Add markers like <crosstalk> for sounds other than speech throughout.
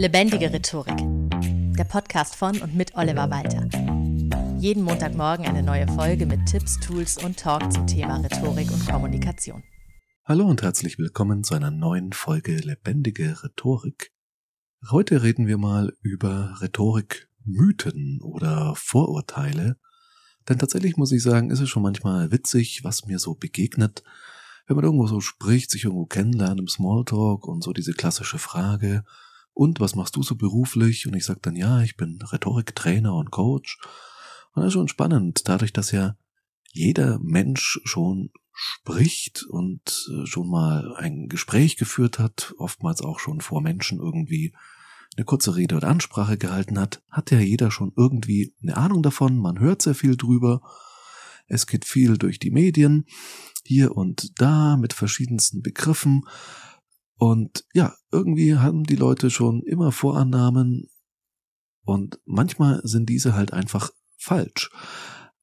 Lebendige Rhetorik. Der Podcast von und mit Oliver Walter. Jeden Montagmorgen eine neue Folge mit Tipps, Tools und Talk zum Thema Rhetorik und Kommunikation. Hallo und herzlich willkommen zu einer neuen Folge Lebendige Rhetorik. Heute reden wir mal über Rhetorik-Mythen oder Vorurteile. Denn tatsächlich muss ich sagen, ist es schon manchmal witzig, was mir so begegnet, wenn man irgendwo so spricht, sich irgendwo kennenlernt im Smalltalk und so diese klassische Frage, und was machst du so beruflich? Und ich sage dann, ja, ich bin Rhetoriktrainer und Coach. Und das ist schon spannend, dadurch, dass ja jeder Mensch schon spricht und äh, schon mal ein Gespräch geführt hat, oftmals auch schon vor Menschen irgendwie eine kurze Rede oder Ansprache gehalten hat, hat ja jeder schon irgendwie eine Ahnung davon, man hört sehr viel drüber, es geht viel durch die Medien, hier und da mit verschiedensten Begriffen und ja, irgendwie haben die Leute schon immer Vorannahmen und manchmal sind diese halt einfach falsch.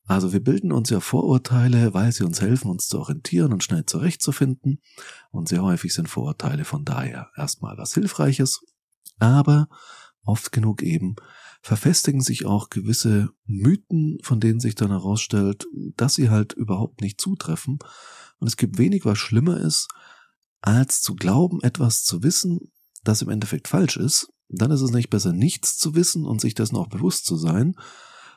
Also wir bilden uns ja Vorurteile, weil sie uns helfen, uns zu orientieren und schnell zurechtzufinden. Und sehr häufig sind Vorurteile von daher erstmal was Hilfreiches. Aber oft genug eben verfestigen sich auch gewisse Mythen, von denen sich dann herausstellt, dass sie halt überhaupt nicht zutreffen. Und es gibt wenig, was schlimmer ist, als zu glauben, etwas zu wissen, das im Endeffekt falsch ist, dann ist es nicht besser, nichts zu wissen und sich dessen auch bewusst zu sein,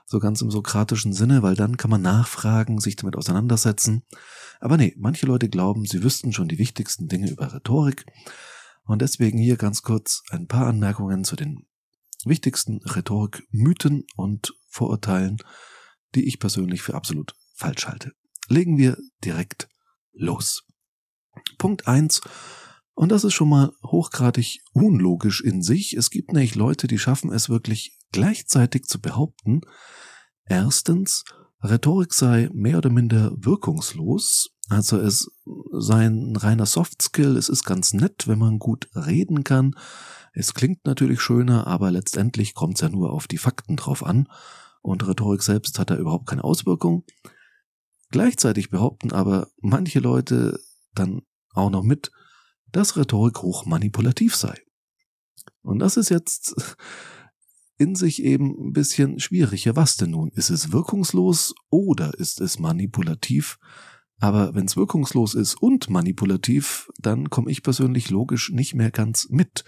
so ganz im sokratischen Sinne, weil dann kann man nachfragen, sich damit auseinandersetzen. Aber nee, manche Leute glauben, sie wüssten schon die wichtigsten Dinge über Rhetorik. Und deswegen hier ganz kurz ein paar Anmerkungen zu den wichtigsten Rhetorik-Mythen und Vorurteilen, die ich persönlich für absolut falsch halte. Legen wir direkt los. Punkt eins und das ist schon mal hochgradig unlogisch in sich. Es gibt nämlich Leute, die schaffen es wirklich gleichzeitig zu behaupten, erstens, Rhetorik sei mehr oder minder wirkungslos, also es sei ein reiner Softskill, es ist ganz nett, wenn man gut reden kann. Es klingt natürlich schöner, aber letztendlich kommt es ja nur auf die Fakten drauf an und Rhetorik selbst hat da überhaupt keine Auswirkung. Gleichzeitig behaupten aber manche Leute dann auch noch mit, dass Rhetorik hoch manipulativ sei. Und das ist jetzt in sich eben ein bisschen schwieriger. Was denn nun? Ist es wirkungslos oder ist es manipulativ? Aber wenn es wirkungslos ist und manipulativ, dann komme ich persönlich logisch nicht mehr ganz mit,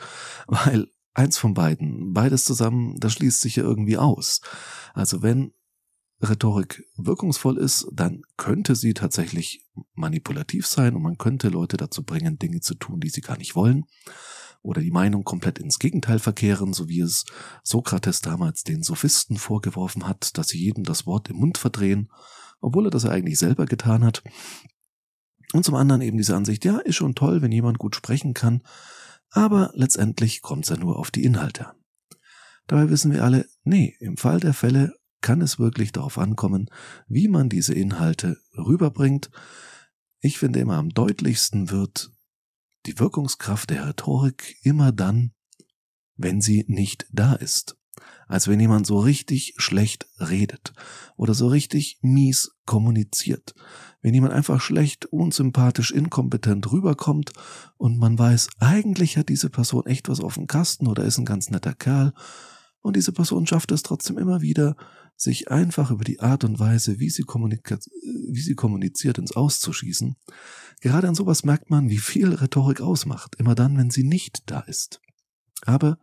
weil eins von beiden, beides zusammen, das schließt sich ja irgendwie aus. Also wenn Rhetorik wirkungsvoll ist, dann könnte sie tatsächlich manipulativ sein und man könnte Leute dazu bringen, Dinge zu tun, die sie gar nicht wollen oder die Meinung komplett ins Gegenteil verkehren, so wie es Sokrates damals den Sophisten vorgeworfen hat, dass sie jedem das Wort im Mund verdrehen, obwohl er das eigentlich selber getan hat. Und zum anderen eben diese Ansicht, ja, ist schon toll, wenn jemand gut sprechen kann, aber letztendlich kommt es ja nur auf die Inhalte an. Dabei wissen wir alle, nee, im Fall der Fälle kann es wirklich darauf ankommen, wie man diese Inhalte rüberbringt. Ich finde immer am deutlichsten wird die Wirkungskraft der Rhetorik immer dann, wenn sie nicht da ist. Als wenn jemand so richtig schlecht redet oder so richtig mies kommuniziert. Wenn jemand einfach schlecht, unsympathisch, inkompetent rüberkommt und man weiß, eigentlich hat diese Person echt was auf dem Kasten oder ist ein ganz netter Kerl und diese Person schafft es trotzdem immer wieder, sich einfach über die Art und Weise, wie sie, wie sie kommuniziert, ins Auszuschießen. Gerade an sowas merkt man, wie viel Rhetorik ausmacht, immer dann, wenn sie nicht da ist. Aber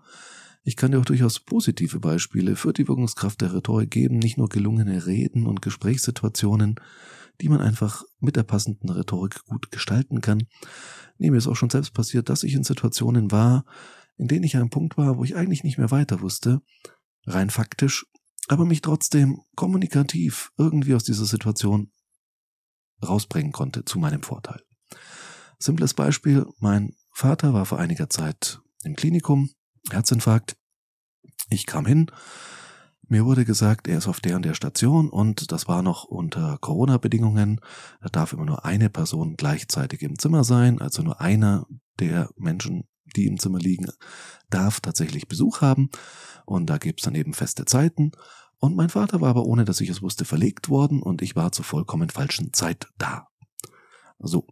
ich kann dir auch durchaus positive Beispiele für die Wirkungskraft der Rhetorik geben, nicht nur gelungene Reden und Gesprächssituationen, die man einfach mit der passenden Rhetorik gut gestalten kann. Nee, mir ist auch schon selbst passiert, dass ich in Situationen war, in denen ich an einem Punkt war, wo ich eigentlich nicht mehr weiter wusste, rein faktisch, aber mich trotzdem kommunikativ irgendwie aus dieser Situation rausbringen konnte zu meinem Vorteil. Simples Beispiel, mein Vater war vor einiger Zeit im Klinikum, Herzinfarkt. Ich kam hin, mir wurde gesagt, er ist auf der und der Station und das war noch unter Corona-Bedingungen. Da darf immer nur eine Person gleichzeitig im Zimmer sein, also nur einer der Menschen, die im Zimmer liegen, darf tatsächlich Besuch haben. Und da gibt's dann eben feste Zeiten. Und mein Vater war aber, ohne dass ich es wusste, verlegt worden und ich war zur vollkommen falschen Zeit da. So,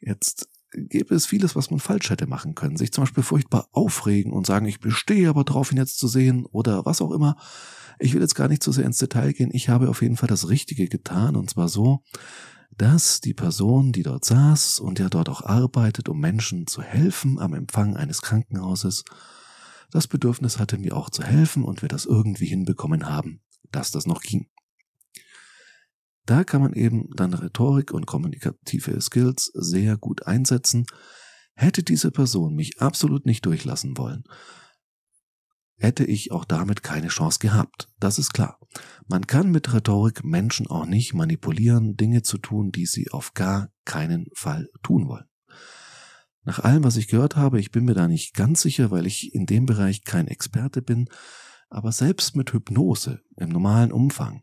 jetzt gäbe es vieles, was man falsch hätte machen können. Sich zum Beispiel furchtbar aufregen und sagen, ich bestehe aber drauf, ihn jetzt zu sehen oder was auch immer. Ich will jetzt gar nicht zu sehr ins Detail gehen. Ich habe auf jeden Fall das Richtige getan und zwar so, dass die Person, die dort saß und ja dort auch arbeitet, um Menschen zu helfen am Empfang eines Krankenhauses, das Bedürfnis hatte, mir auch zu helfen und wir das irgendwie hinbekommen haben, dass das noch ging. Da kann man eben dann Rhetorik und kommunikative Skills sehr gut einsetzen. Hätte diese Person mich absolut nicht durchlassen wollen, hätte ich auch damit keine Chance gehabt. Das ist klar. Man kann mit Rhetorik Menschen auch nicht manipulieren, Dinge zu tun, die sie auf gar keinen Fall tun wollen. Nach allem, was ich gehört habe, ich bin mir da nicht ganz sicher, weil ich in dem Bereich kein Experte bin, aber selbst mit Hypnose im normalen Umfang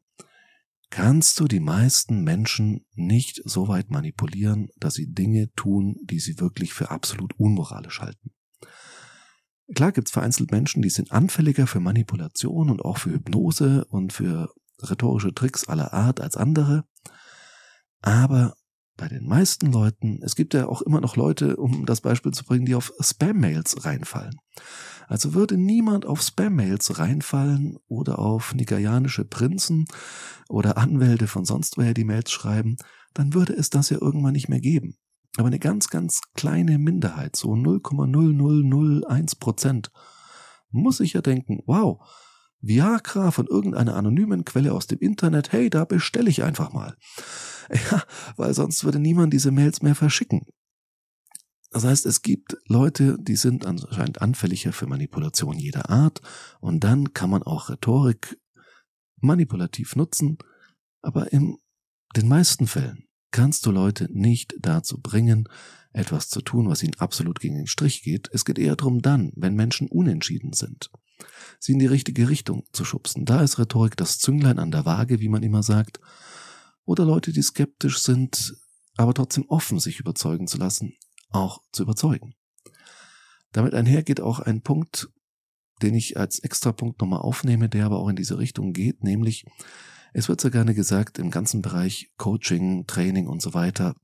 kannst du die meisten Menschen nicht so weit manipulieren, dass sie Dinge tun, die sie wirklich für absolut unmoralisch halten. Klar gibt es vereinzelt Menschen, die sind anfälliger für Manipulation und auch für Hypnose und für rhetorische Tricks aller Art als andere. Aber bei den meisten Leuten, es gibt ja auch immer noch Leute, um das Beispiel zu bringen, die auf Spam-Mails reinfallen. Also würde niemand auf Spam-Mails reinfallen oder auf nigerianische Prinzen oder Anwälte von sonst woher die Mails schreiben, dann würde es das ja irgendwann nicht mehr geben. Aber eine ganz, ganz kleine Minderheit, so 0,0001 Prozent, muss sich ja denken, wow, Viagra von irgendeiner anonymen Quelle aus dem Internet, hey, da bestelle ich einfach mal. <laughs> Ja, weil sonst würde niemand diese Mails mehr verschicken. Das heißt, es gibt Leute, die sind anscheinend anfälliger für Manipulation jeder Art und dann kann man auch Rhetorik manipulativ nutzen, aber in den meisten Fällen kannst du Leute nicht dazu bringen, etwas zu tun, was ihnen absolut gegen den Strich geht. Es geht eher darum dann, wenn Menschen unentschieden sind, sie in die richtige Richtung zu schubsen. Da ist Rhetorik das Zünglein an der Waage, wie man immer sagt. Oder Leute, die skeptisch sind, aber trotzdem offen, sich überzeugen zu lassen auch zu überzeugen. Damit einhergeht auch ein Punkt, den ich als Extrapunkt nochmal aufnehme, der aber auch in diese Richtung geht, nämlich es wird sehr gerne gesagt im ganzen Bereich Coaching, Training und so weiter,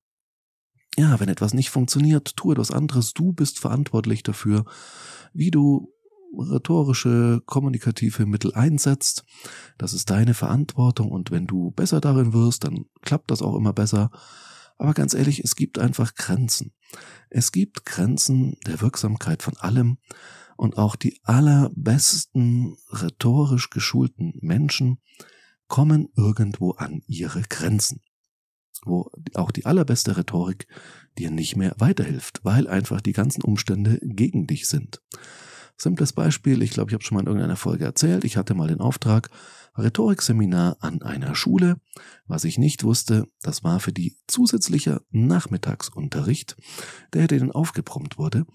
ja, wenn etwas nicht funktioniert, tu etwas anderes, du bist verantwortlich dafür, wie du rhetorische, kommunikative Mittel einsetzt. Das ist deine Verantwortung und wenn du besser darin wirst, dann klappt das auch immer besser. Aber ganz ehrlich, es gibt einfach Grenzen. Es gibt Grenzen der Wirksamkeit von allem und auch die allerbesten rhetorisch geschulten Menschen kommen irgendwo an ihre Grenzen, wo auch die allerbeste Rhetorik dir nicht mehr weiterhilft, weil einfach die ganzen Umstände gegen dich sind. Simples Beispiel, ich glaube, ich habe schon mal in irgendeiner Folge erzählt, ich hatte mal den Auftrag, Rhetorikseminar an einer Schule. Was ich nicht wusste, das war für die zusätzlicher Nachmittagsunterricht, der denen aufgebrummt wurde.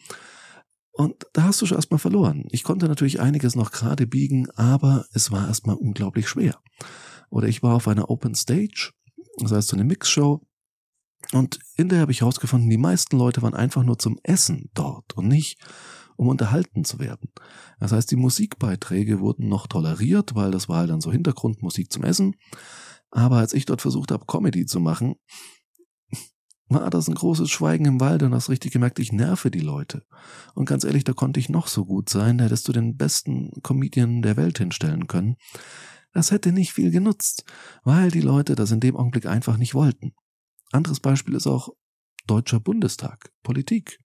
Und da hast du schon erstmal verloren. Ich konnte natürlich einiges noch gerade biegen, aber es war erstmal unglaublich schwer. Oder ich war auf einer Open Stage, das heißt so eine Mixshow, und in der habe ich herausgefunden, die meisten Leute waren einfach nur zum Essen dort und nicht um unterhalten zu werden. Das heißt, die Musikbeiträge wurden noch toleriert, weil das war halt dann so Hintergrundmusik zum Essen. Aber als ich dort versucht habe, Comedy zu machen, war das ein großes Schweigen im Wald und hast richtig gemerkt, ich nerve die Leute. Und ganz ehrlich, da konnte ich noch so gut sein, da hättest du den besten Comedian der Welt hinstellen können. Das hätte nicht viel genutzt, weil die Leute das in dem Augenblick einfach nicht wollten. Anderes Beispiel ist auch Deutscher Bundestag, Politik.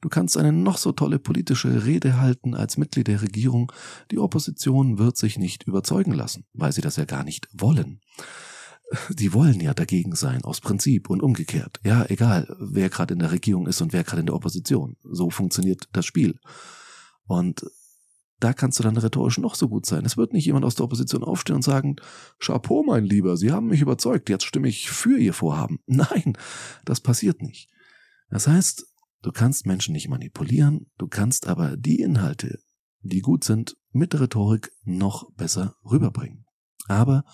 Du kannst eine noch so tolle politische Rede halten als Mitglied der Regierung, die Opposition wird sich nicht überzeugen lassen, weil sie das ja gar nicht wollen. Die wollen ja dagegen sein, aus Prinzip und umgekehrt. Ja, egal, wer gerade in der Regierung ist und wer gerade in der Opposition. So funktioniert das Spiel. Und da kannst du dann rhetorisch noch so gut sein. Es wird nicht jemand aus der Opposition aufstehen und sagen, Chapeau, mein Lieber, Sie haben mich überzeugt, jetzt stimme ich für Ihr Vorhaben. <laughs> Nein, das passiert nicht. Das heißt, Du kannst Menschen nicht manipulieren, du kannst aber die Inhalte, die gut sind, mit Rhetorik noch besser rüberbringen. Aber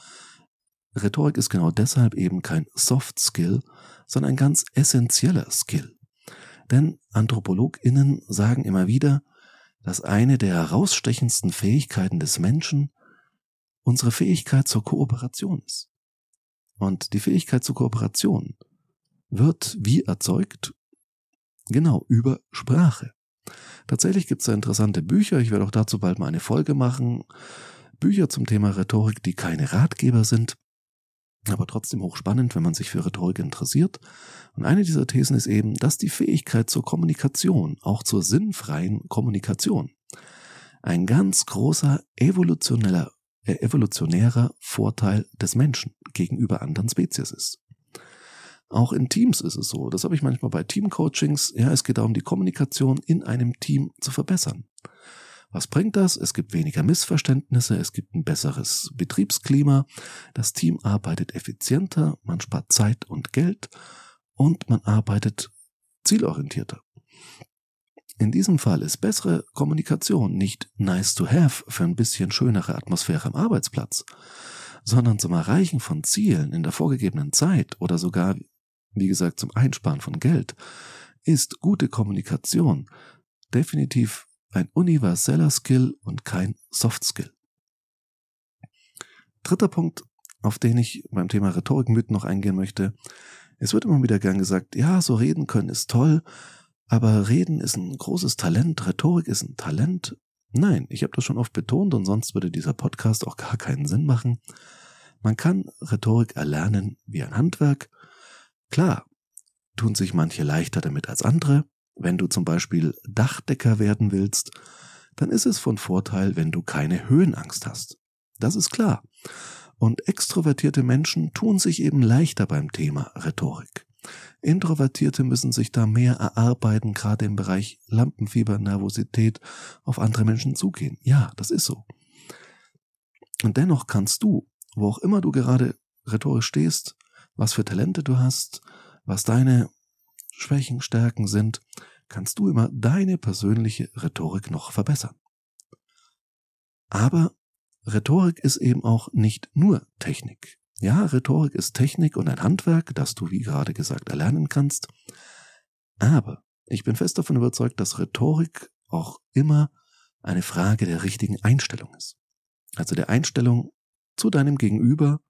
Rhetorik ist genau deshalb eben kein Soft Skill, sondern ein ganz essentieller Skill. Denn AnthropologInnen sagen immer wieder, dass eine der herausstechendsten Fähigkeiten des Menschen unsere Fähigkeit zur Kooperation ist. Und die Fähigkeit zur Kooperation wird wie erzeugt Genau, über Sprache. Tatsächlich gibt es da interessante Bücher, ich werde auch dazu bald mal eine Folge machen. Bücher zum Thema Rhetorik, die keine Ratgeber sind, aber trotzdem hochspannend, wenn man sich für Rhetorik interessiert. Und eine dieser Thesen ist eben, dass die Fähigkeit zur Kommunikation, auch zur sinnfreien Kommunikation, ein ganz großer evolutioneller, äh, evolutionärer Vorteil des Menschen gegenüber anderen Spezies ist. Auch in Teams ist es so. Das habe ich manchmal bei Teamcoachings. Ja, es geht darum, die Kommunikation in einem Team zu verbessern. Was bringt das? Es gibt weniger Missverständnisse, es gibt ein besseres Betriebsklima, das Team arbeitet effizienter, man spart Zeit und Geld und man arbeitet zielorientierter. In diesem Fall ist bessere Kommunikation nicht nice to have für ein bisschen schönere Atmosphäre am Arbeitsplatz, sondern zum Erreichen von Zielen in der vorgegebenen Zeit oder sogar, wie gesagt, zum Einsparen von Geld, ist gute Kommunikation definitiv ein universeller Skill und kein Soft Skill. Dritter Punkt, auf den ich beim Thema Rhetorikmythen noch eingehen möchte. Es wird immer wieder gern gesagt, ja, so reden können ist toll, aber Reden ist ein großes Talent, Rhetorik ist ein Talent. Nein, ich habe das schon oft betont und sonst würde dieser Podcast auch gar keinen Sinn machen. Man kann Rhetorik erlernen wie ein Handwerk. Klar, tun sich manche leichter damit als andere. Wenn du zum Beispiel Dachdecker werden willst, dann ist es von Vorteil, wenn du keine Höhenangst hast. Das ist klar. Und extrovertierte Menschen tun sich eben leichter beim Thema Rhetorik. Introvertierte müssen sich da mehr erarbeiten, gerade im Bereich Lampenfieber, Nervosität, auf andere Menschen zugehen. Ja, das ist so. Und dennoch kannst du, wo auch immer du gerade rhetorisch stehst, was für Talente du hast, was deine Schwächen, Stärken sind, kannst du immer deine persönliche Rhetorik noch verbessern. Aber Rhetorik ist eben auch nicht nur Technik. Ja, Rhetorik ist Technik und ein Handwerk, das du, wie gerade gesagt, erlernen kannst. Aber ich bin fest davon überzeugt, dass Rhetorik auch immer eine Frage der richtigen Einstellung ist. Also der Einstellung zu deinem Gegenüber,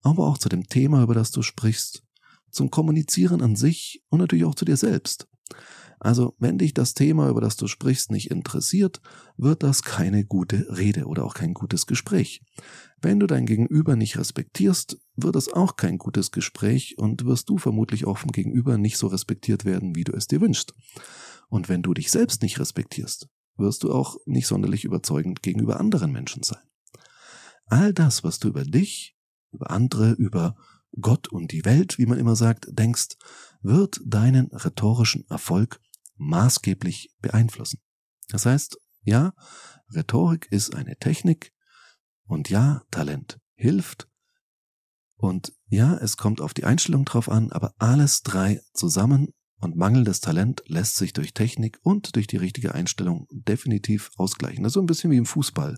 aber auch zu dem Thema, über das du sprichst, zum Kommunizieren an sich und natürlich auch zu dir selbst. Also, wenn dich das Thema, über das du sprichst, nicht interessiert, wird das keine gute Rede oder auch kein gutes Gespräch. Wenn du dein Gegenüber nicht respektierst, wird es auch kein gutes Gespräch und wirst du vermutlich auch vom Gegenüber nicht so respektiert werden, wie du es dir wünschst. Und wenn du dich selbst nicht respektierst, wirst du auch nicht sonderlich überzeugend gegenüber anderen Menschen sein. All das, was du über dich, über andere, über Gott und die Welt, wie man immer sagt, denkst, wird deinen rhetorischen Erfolg maßgeblich beeinflussen. Das heißt, ja, Rhetorik ist eine Technik und ja, Talent hilft und ja, es kommt auf die Einstellung drauf an, aber alles drei zusammen und mangelndes Talent lässt sich durch Technik und durch die richtige Einstellung definitiv ausgleichen. Das ist so ein bisschen wie im Fußball.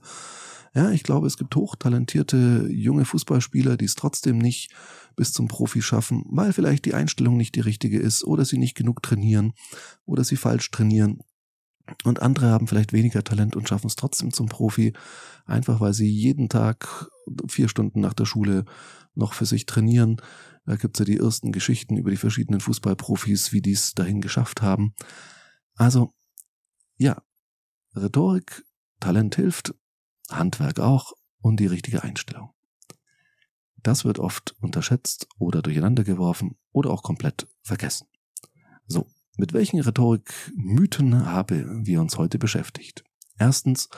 Ja, ich glaube, es gibt hochtalentierte junge Fußballspieler, die es trotzdem nicht bis zum Profi schaffen, weil vielleicht die Einstellung nicht die richtige ist oder sie nicht genug trainieren oder sie falsch trainieren. Und andere haben vielleicht weniger Talent und schaffen es trotzdem zum Profi, einfach weil sie jeden Tag vier Stunden nach der Schule noch für sich trainieren. Da gibt's ja die ersten Geschichten über die verschiedenen Fußballprofis, wie die es dahin geschafft haben. Also, ja, Rhetorik, Talent hilft, Handwerk auch und die richtige Einstellung. Das wird oft unterschätzt oder durcheinander geworfen oder auch komplett vergessen. So, mit welchen Rhetorik-Mythen haben wir uns heute beschäftigt? Erstens,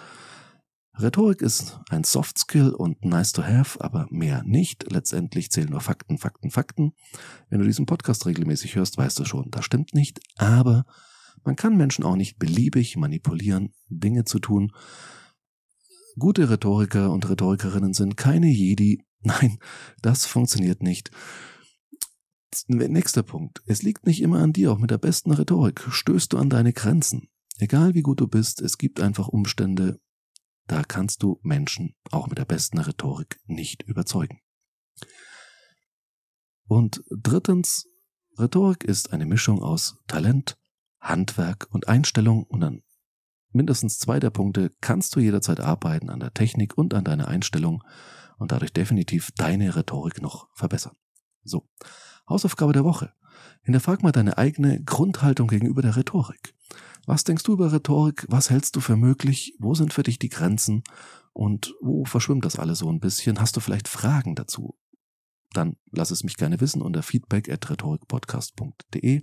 Rhetorik ist ein Soft Skill und nice to have, aber mehr nicht. Letztendlich zählen nur Fakten, Fakten, Fakten. Wenn du diesen Podcast regelmäßig hörst, weißt du schon, das stimmt nicht. Aber man kann Menschen auch nicht beliebig manipulieren, Dinge zu tun, Gute Rhetoriker und Rhetorikerinnen sind keine Jedi. <laughs> Nein, das funktioniert nicht. Nächster Punkt. Es liegt nicht immer an dir, auch mit der besten Rhetorik. Stößt du an deine Grenzen. Egal wie gut du bist, es gibt einfach Umstände, da kannst du Menschen auch mit der besten Rhetorik nicht überzeugen. Und drittens, Rhetorik ist eine Mischung aus Talent, Handwerk und Einstellung und dann mindestens zwei der Punkte kannst du jederzeit arbeiten an der Technik und an deiner Einstellung und dadurch definitiv deine Rhetorik noch verbessern. So, Hausaufgabe der Woche. Hinterfrag mal deine eigene Grundhaltung gegenüber der Rhetorik. Was denkst du über Rhetorik? Was hältst du für möglich? Wo sind für dich die Grenzen? Und wo verschwimmt das alles so ein bisschen? Hast du vielleicht Fragen dazu? Dann lass es mich gerne wissen unter feedback at rhetorikpodcast.de.